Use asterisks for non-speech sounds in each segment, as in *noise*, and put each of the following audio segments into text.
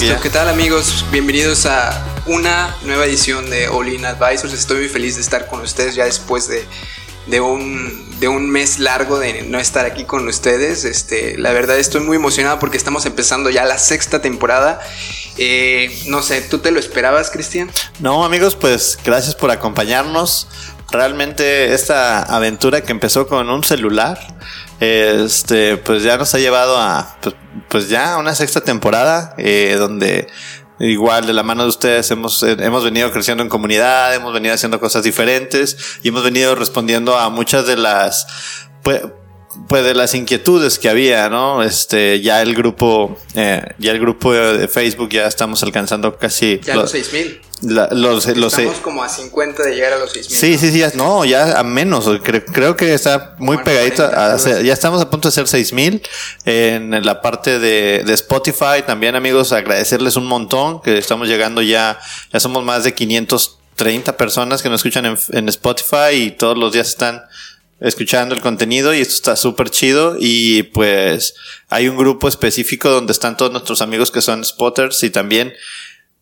Listo, ¿qué tal amigos? Bienvenidos a una nueva edición de All In Advisors. Estoy muy feliz de estar con ustedes ya después de, de, un, de un mes largo de no estar aquí con ustedes. Este, la verdad estoy muy emocionado porque estamos empezando ya la sexta temporada. Eh, no sé, ¿tú te lo esperabas, Cristian? No, amigos, pues gracias por acompañarnos. Realmente esta aventura que empezó con un celular, este, pues ya nos ha llevado a, pues, pues ya una sexta temporada, eh, donde igual de la mano de ustedes hemos, eh, hemos venido creciendo en comunidad, hemos venido haciendo cosas diferentes y hemos venido respondiendo a muchas de las, pues, pues de las inquietudes que había, ¿no? Este, ya el grupo, eh, ya el grupo de Facebook ya estamos alcanzando casi ya los 6000. los, los, Estamos como a 50 de llegar a los 6000. Sí, sí, sí, no, ya a menos, creo, creo que está muy pegadito, a, ya estamos a punto de ser 6000 en la parte de, de Spotify, también amigos, agradecerles un montón, que estamos llegando ya, ya somos más de 530 personas que nos escuchan en, en Spotify y todos los días están escuchando el contenido y esto está súper chido y pues hay un grupo específico donde están todos nuestros amigos que son spotters y también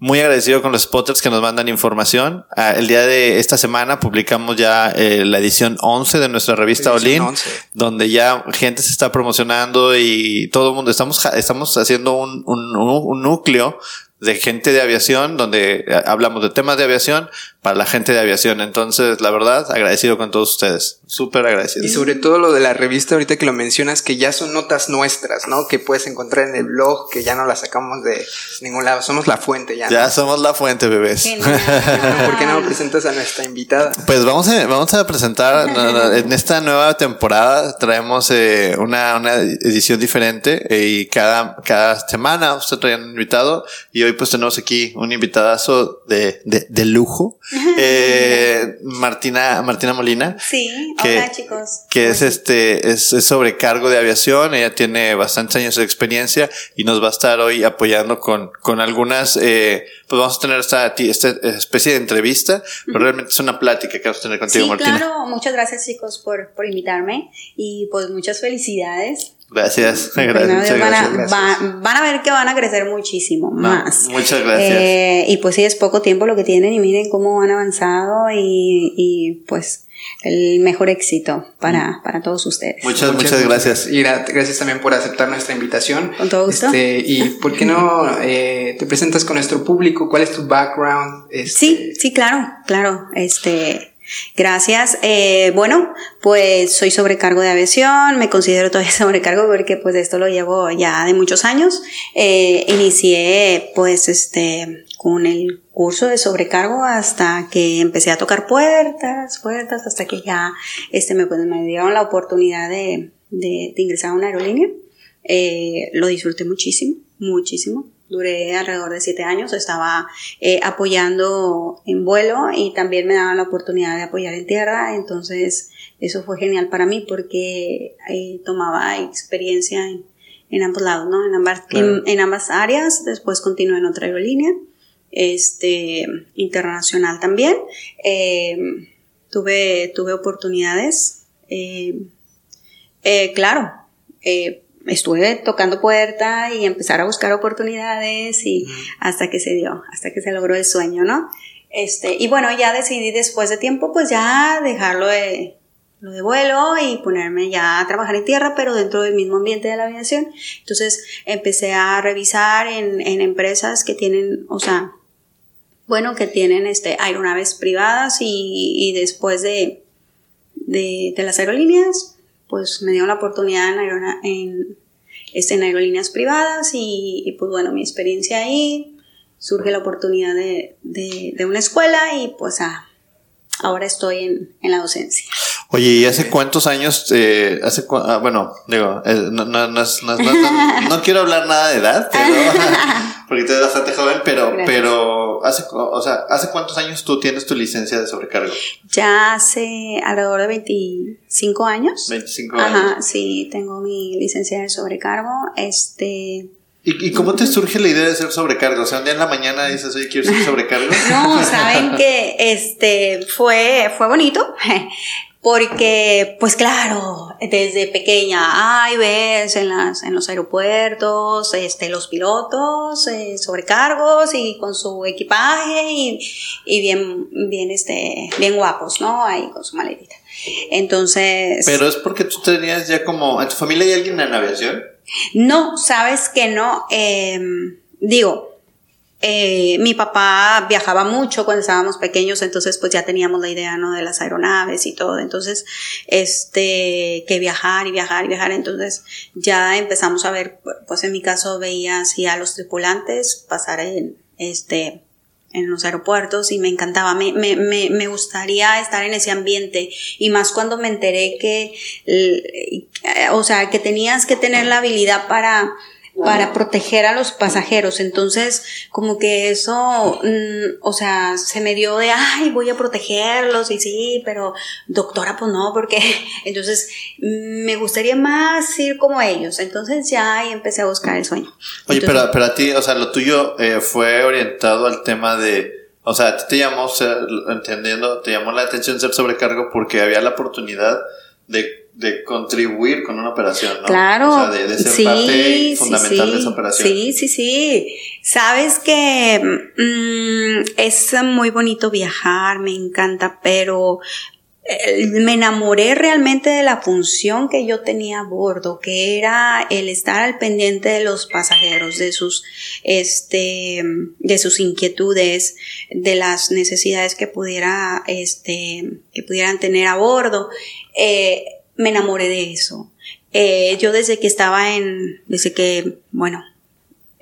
muy agradecido con los spotters que nos mandan información. Ah, el día de esta semana publicamos ya eh, la edición 11 de nuestra revista Olin, donde ya gente se está promocionando y todo el mundo estamos, estamos haciendo un, un, un núcleo de gente de aviación, donde eh, hablamos de temas de aviación para la gente de aviación. Entonces, la verdad, agradecido con todos ustedes. Súper agradecido. Y sobre todo lo de la revista, ahorita que lo mencionas, que ya son notas nuestras, ¿no? Que puedes encontrar en el blog, que ya no las sacamos de ningún lado. Somos la fuente ya. Ya somos la fuente, bebés. ¿Por qué no presentas a nuestra invitada? Pues vamos a, vamos a presentar, en esta nueva temporada traemos eh, una, una, edición diferente eh, y cada, cada semana usted trae un invitado y hoy pues tenemos aquí un invitadazo de, de, de lujo, eh, *laughs* Martina, Martina Molina. Sí, que, hola chicos. Que es este, es, sobrecargo de aviación, ella tiene bastantes años de experiencia y nos va a estar hoy apoyando con, con algunas, eh, pues vamos a tener esta, esta especie de entrevista, pero realmente es una plática que vamos a tener contigo, sí, Martina. Claro, muchas gracias chicos por, por invitarme y pues muchas felicidades Gracias. gracias, van, a, van, a, ver que van a crecer muchísimo más. Muchas gracias. Eh, y pues sí, es poco tiempo lo que tienen y miren cómo han avanzado y, y pues el mejor éxito para, mm. para todos ustedes. Muchas, muchas, gracias. Y gracias también por aceptar nuestra invitación. Con todo gusto. Este, y por qué no eh, te presentas con nuestro público, cuál es tu background. Este... Sí, sí, claro, claro. Este, Gracias. Eh, bueno, pues soy sobrecargo de aviación, me considero todavía *laughs* sobrecargo porque pues esto lo llevo ya de muchos años. Eh, inicié pues este con el curso de sobrecargo hasta que empecé a tocar puertas, puertas, hasta que ya este me, pues, me dieron la oportunidad de, de, ingresar a una aerolínea. Eh, lo disfruté muchísimo, muchísimo duré alrededor de siete años, estaba eh, apoyando en vuelo y también me daban la oportunidad de apoyar en tierra, entonces eso fue genial para mí porque eh, tomaba experiencia en, en, ambos lados, ¿no? En ambas, en, ambas áreas, después continué en otra aerolínea, este, internacional también, eh, tuve, tuve oportunidades, claro, estuve tocando puerta y empezar a buscar oportunidades y hasta que se dio, hasta que se logró el sueño, ¿no? Este, y bueno, ya decidí después de tiempo pues ya dejarlo de, lo de vuelo y ponerme ya a trabajar en tierra, pero dentro del mismo ambiente de la aviación. Entonces empecé a revisar en, en empresas que tienen, o sea, bueno, que tienen este, aeronaves privadas y, y después de, de, de las aerolíneas, pues me dio la oportunidad en, este, en aerolíneas privadas y, pues bueno, mi experiencia ahí, surge la oportunidad de, de, una escuela y pues ah, ahora estoy en, en la docencia. Oye, ¿y hace cuántos años, eh, hace ah, bueno, digo, eh, no, no, no, no, quiero hablar nada de edad, pero, *laughs* porque tú eres bastante joven, pero, pero, hace, o sea, ¿hace cuántos años tú tienes tu licencia de sobrecargo? Ya hace alrededor de 25 años. 25 años. Ajá, sí, tengo mi licencia de sobrecargo, este... ¿Y, cómo te surge la idea de ser sobrecargo? O sea, un día en la mañana dices, oye, quiero ser sobrecargo. *laughs* no, saben que este fue, fue bonito. Porque, pues claro, desde pequeña, ay, ves en, las, en los aeropuertos, este, los pilotos, eh, sobrecargos y con su equipaje y, y, bien, bien, este, bien guapos, ¿no? Ahí con su maletita. Entonces. Pero es porque tú tenías ya como, ¿en tu familia hay alguien en aviación? No, sabes que no. Eh, digo, eh, mi papá viajaba mucho cuando estábamos pequeños, entonces pues ya teníamos la idea, ¿no? De las aeronaves y todo. Entonces, este, que viajar y viajar y viajar. Entonces ya empezamos a ver, pues en mi caso veía así a los tripulantes pasar en, este, en los aeropuertos y me encantaba, me, me, me, me gustaría estar en ese ambiente y más cuando me enteré que, eh, o sea, que tenías que tener la habilidad para, para proteger a los pasajeros. Entonces, como que eso, mm, o sea, se me dio de, ay, voy a protegerlos y sí, pero doctora, pues no, porque *laughs* entonces mm, me gustaría más ir como ellos. Entonces ya ahí empecé a buscar el sueño. Oye, pero, pero a ti, o sea, lo tuyo eh, fue orientado al tema de... O sea, a ti te llamó, entendiendo, te llamó la atención ser sobrecargo porque había la oportunidad de de contribuir con una operación, ¿no? Claro. O sea, de, ser parte fundamental de esa operación. Sí, sí, sí. Sabes que mm, es muy bonito viajar, me encanta, pero eh, me enamoré realmente de la función que yo tenía a bordo, que era el estar al pendiente de los pasajeros, de sus, este, de sus inquietudes, de las necesidades que pudiera, este, que pudieran tener a bordo. Eh, me enamoré de eso. Eh, yo desde que estaba en, desde que, bueno,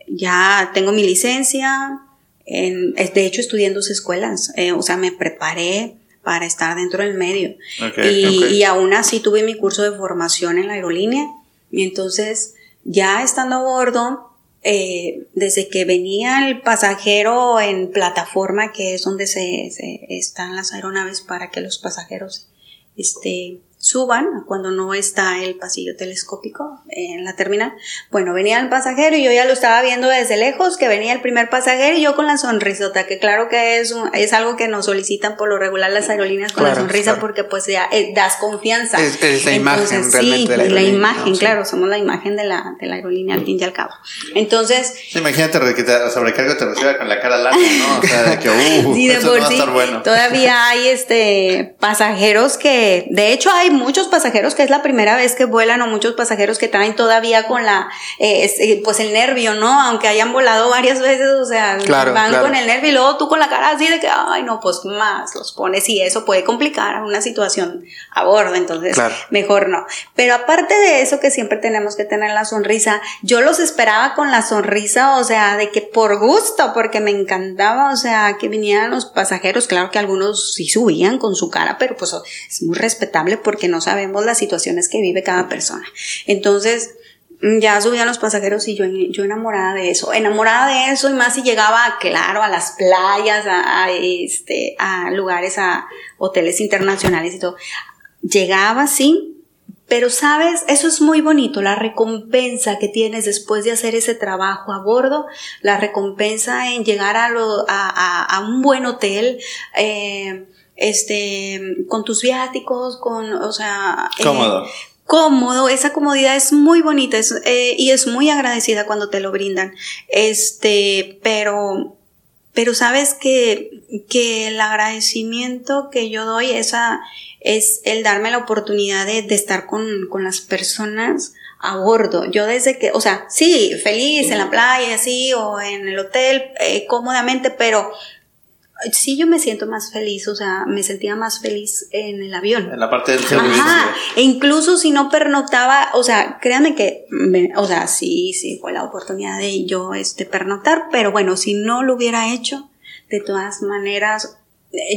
ya tengo mi licencia, en, de hecho estudié en dos escuelas, eh, o sea, me preparé para estar dentro del medio. y, y aún así tuve mi curso de formación en la aerolínea. Y entonces, ya estando a bordo, eh, desde que venía el pasajero en plataforma, que es donde se, se, están las aeronaves para que los pasajeros este, suban cuando no está el pasillo telescópico en la terminal. Bueno, venía el pasajero y yo ya lo estaba viendo desde lejos, que venía el primer pasajero y yo con la sonrisota, que claro que es, es algo que nos solicitan por lo regular las aerolíneas con la sonrisa porque pues ya eh, das confianza. Es, la imagen realmente de la, la imagen, claro, somos la imagen de la, de la aerolínea al fin y al cabo. Entonces... imagínate que te sobrecargo te reciba con la cara larga, ¿no? O sea, de que, uh, *laughs* sí, de por sí, bueno. Todavía hay este pasajeros que, de hecho hay muchos pasajeros que es la primera vez que vuelan o muchos pasajeros que traen todavía con la, eh, eh, pues el nervio, ¿no? Aunque hayan volado *laughs* varias veces, o sea, van con el nervio y luego tú con la cara así de que, ay, no, pues más los pones y eso puede complicar una situación a bordo, entonces mejor no. Pero aparte de eso que siempre tenemos que tener la sonrisa, yo los esperaba con la sonrisa, o sea, de que por gusto, porque me encantaba, o sea, que vinieran los pasajeros, claro que algunos sí subían con su cara, pero pues es muy respetable porque no sabemos las situaciones que vive cada persona. Entonces, ya subían los pasajeros y yo, yo enamorada de eso, enamorada de eso y más si llegaba, claro, a las playas, a, este, a lugares, a hoteles internacionales y todo. Llegaba así, pero sabes, eso es muy bonito, la recompensa que tienes después de hacer ese trabajo a bordo, la recompensa en llegar a, lo, a, a, un buen hotel, eh, este, con tus viáticos, con, o sea... Eh, cómodo. cómodo, esa comodidad es muy bonita eh, y es muy agradecida cuando te lo brindan. Este, pero, pero sabes que, que el agradecimiento que yo doy esa, es el darme la oportunidad de, de estar con, con las personas a bordo. Yo desde que, o sea, sí, feliz en la playa, sí, o en el hotel, eh, cómodamente, pero Sí, yo me siento más feliz, o sea, me sentía más feliz en el avión. En la parte del servicio. Ajá, e incluso si no pernoctaba, o sea, créanme que, o sea, sí, sí, fue la oportunidad de yo, este, pernoctar, pero bueno, si no lo hubiera hecho, de todas maneras,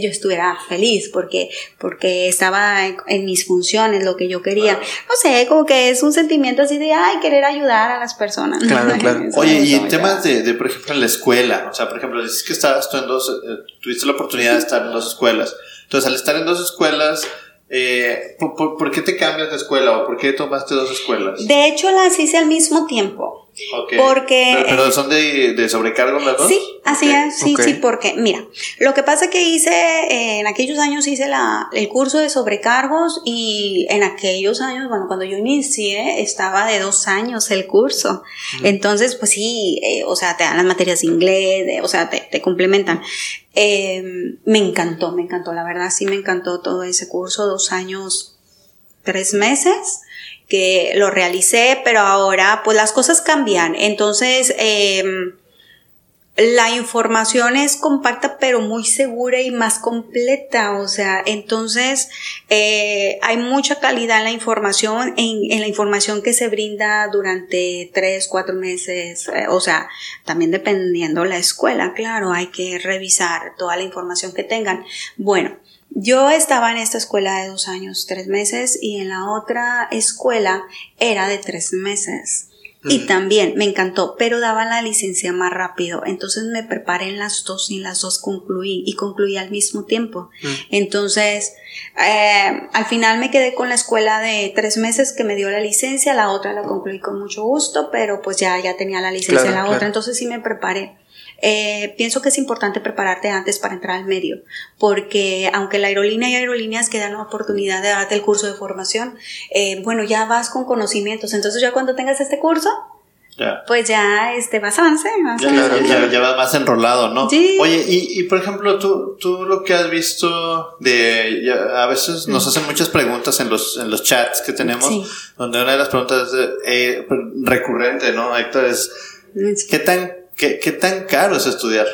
yo estuviera feliz porque, porque estaba en, mis funciones, lo que yo quería. No sé, como que es un sentimiento así de, ay, querer ayudar a las personas. Claro, *laughs* claro. Oye, y en temas de, de, por ejemplo, en la escuela, o sea, por ejemplo, dices que estabas tú en dos, eh, tuviste la oportunidad de estar en dos escuelas. Entonces, al estar en dos escuelas, eh, ¿por, qué te cambias de escuela o por qué tomaste dos escuelas? De hecho, las hice al mismo tiempo. Porque. Pero, son de, sobrecargo las dos. Sí, así es, sí, sí, porque, mira, lo que pasa que hice, en aquellos años hice la, el curso de sobrecargos y en aquellos años, bueno, cuando yo inicié, estaba de dos años el curso. Entonces, pues sí, eh, o sea, te dan las materias de inglés, o sea, te, te complementan. Em, me encantó, me encantó, la verdad sí me encantó todo ese curso, dos años, tres meses que lo realicé, pero ahora pues las cosas cambian. Entonces, em, la información es compacta pero muy segura y más completa, o sea, entonces eh, hay mucha calidad en la información, en, la información que se brinda durante tres, cuatro meses, eh, o sea, también dependiendo la escuela, claro, hay que revisar toda la información que tengan. Bueno, yo estaba en esta escuela de dos años, tres meses, y en la otra escuela era de tres meses. Y también me encantó, pero daban la licencia más rápido. Entonces me preparé en las dos y las dos concluí y concluí al mismo tiempo. Entonces, eh, al final me quedé con la escuela de tres meses que me dio la licencia, la otra la concluí con mucho gusto, pero pues ya, ya tenía la licencia la otra, entonces sí me preparé. Eh, pienso que es importante prepararte antes para entrar al medio, porque aunque la aerolínea y aerolíneas que dan la oportunidad de darte el curso de formación, eh, bueno, ya vas con conocimientos, entonces ya cuando tengas este curso, pues ya este, vas avance. ya, vas más enrolado, ¿no? Oye, y, y, por ejemplo, tú, tú lo que has visto de. a veces nos hacen muchas preguntas en los, en los chats que tenemos, donde una de las preguntas eh, recurrente, ¿no, Héctor? Es: ¿qué tan ¿Qué, ¿Qué, tan caro es estudiar?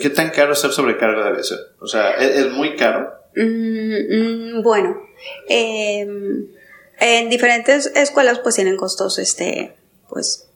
¿Qué tan caro es ser sobrecargo de aviación? O sea, ¿es, muy caro? Mm, mm, bueno, em, en diferentes escuelas pues tienen costos, este, pues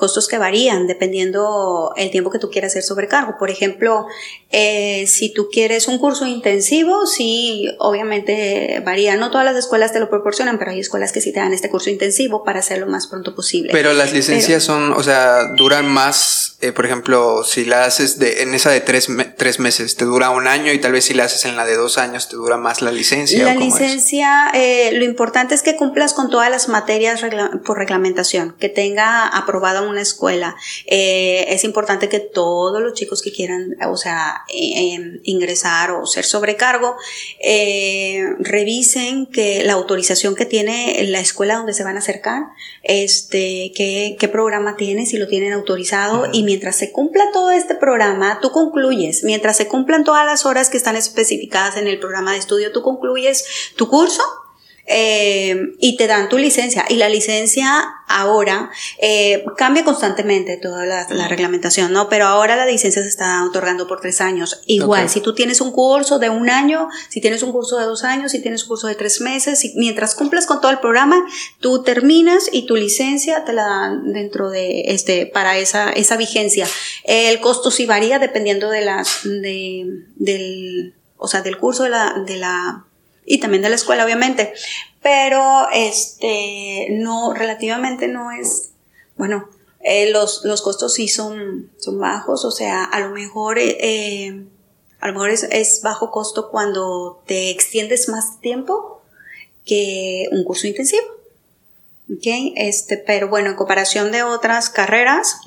costos que varían dependiendo el tiempo que tú quieras hacer sobrecargo. Por ejemplo, eh, si tú quieres un curso intensivo, sí, obviamente varía. No todas las escuelas te lo proporcionan, pero hay escuelas que sí te dan este curso intensivo para hacerlo lo más pronto posible. Pero las licencias son, o sea, duran más, eh, por ejemplo, si la haces de, en esa de tres, tres, meses, te dura un año y tal vez si la haces en la de dos años, te dura más la licencia. La licencia, eh, lo importante es que cumplas con todas las materias por reglamentación, que tenga aprobada una escuela. es importante que todos los chicos que quieran, o sea, Em, ingresar o ser sobrecargo, eh, revisen que la autorización que tiene la escuela donde se van a acercar, este, qué, qué programa tiene, si lo tienen autorizado, y mientras se cumpla todo este programa, tú concluyes, mientras se cumplan todas las horas que están especificadas en el programa de estudio, tú concluyes tu curso eh, y te dan tu licencia. Y la licencia ahora eh, cambia constantemente toda la, reglamentación, ¿no? Pero ahora la licencia se está otorgando por tres años. Igual, si tú tienes un curso de un año, si tienes un curso de dos años, si tienes un curso de tres meses, mientras cumples con todo el programa, tú terminas y tu licencia te la dan dentro de este, para esa, esa vigencia. El costo sí varía dependiendo de las, de, del, o sea, del curso de la, de la y también de la escuela, obviamente. Pero, este, no, relativamente no es, bueno, eh, los, los, costos sí son, son bajos, o sea, a lo mejor, eh, a lo mejor es, es, bajo costo cuando te extiendes más tiempo que un curso intensivo. ¿Ok? Este, pero bueno, en comparación de otras carreras,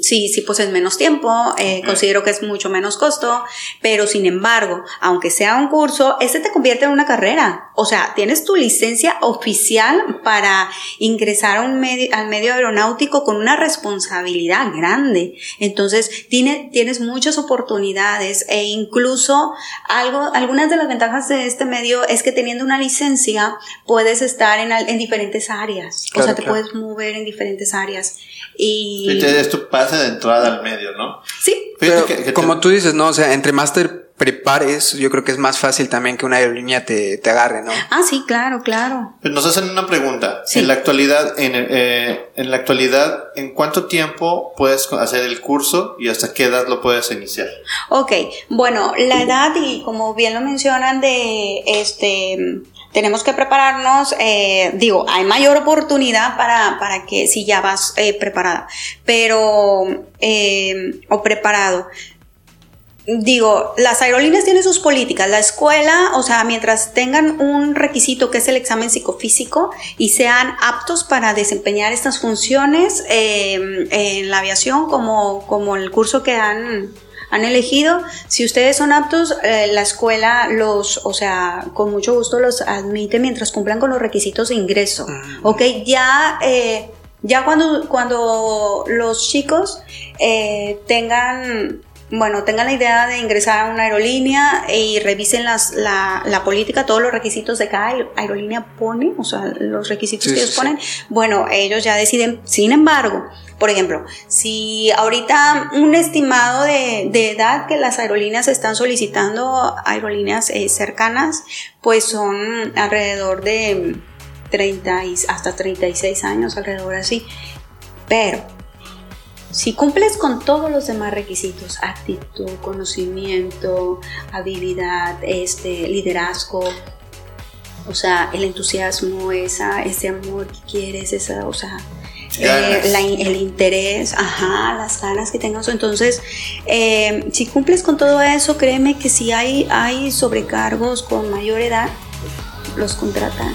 Sí, sí, pues es menos tiempo, eh, considero que es mucho menos costo, pero sin embargo, aunque sea un curso, este te convierte en una carrera. O sea, tienes tu licencia oficial para ingresar a un medio, al medio aeronáutico con una responsabilidad grande. Entonces, tiene, tienes muchas oportunidades e incluso algo, algunas de las ventajas de este medio es que teniendo una licencia puedes estar en, en diferentes áreas. o sea, te puedes mover en diferentes áreas. Y pase de entrada al medio, ¿no? Sí. Pero, como tú dices, no, o sea, entre máster prepares, yo creo que es más fácil también que una aerolínea te, te agarre, ¿no? Ah, sí, claro, claro. Nos hacen una pregunta. En la actualidad, en, eh, en la actualidad, ¿en cuánto tiempo puedes hacer el curso y hasta qué edad lo puedes iniciar? Ok, bueno, la edad y como bien lo mencionan de este tenemos que prepararnos, eh, digo, hay mayor oportunidad para, para que si ya vas eh, preparada, pero, eh, o preparado, digo, las aerolíneas tienen sus políticas. La escuela, o sea, mientras tengan un requisito que es el examen psicofísico y sean aptos para desempeñar estas funciones em, en la aviación, como, como el curso que han, han elegido, si ustedes son aptos, eh, la escuela los, o sea, con mucho gusto los admite mientras cumplan con los requisitos de ingreso. Ok, ya. Eh, ya cuando, cuando los chicos eh, tengan bueno, tengan la idea de ingresar a una aerolínea y revisen las, la, la, política, todos los requisitos de cada aerolínea pone, o sea, los requisitos que ellos ponen, bueno, ellos ya deciden. Sin embargo, por ejemplo, si ahorita un estimado de, de edad que las aerolíneas están solicitando, aerolíneas eh, cercanas, pues son alrededor de 30 y hasta 36 años, alrededor así. Pero si cumples con todos los demás requisitos, actitud, conocimiento, habilidad, este, liderazgo, o sea, el entusiasmo, esa, ese amor que quieres, esa, o sea, eh, el interés, ajá, las ganas que tengas. Entonces, eh, si cumples con todo eso, créeme que si hay, hay sobrecargos con mayor edad, los contratan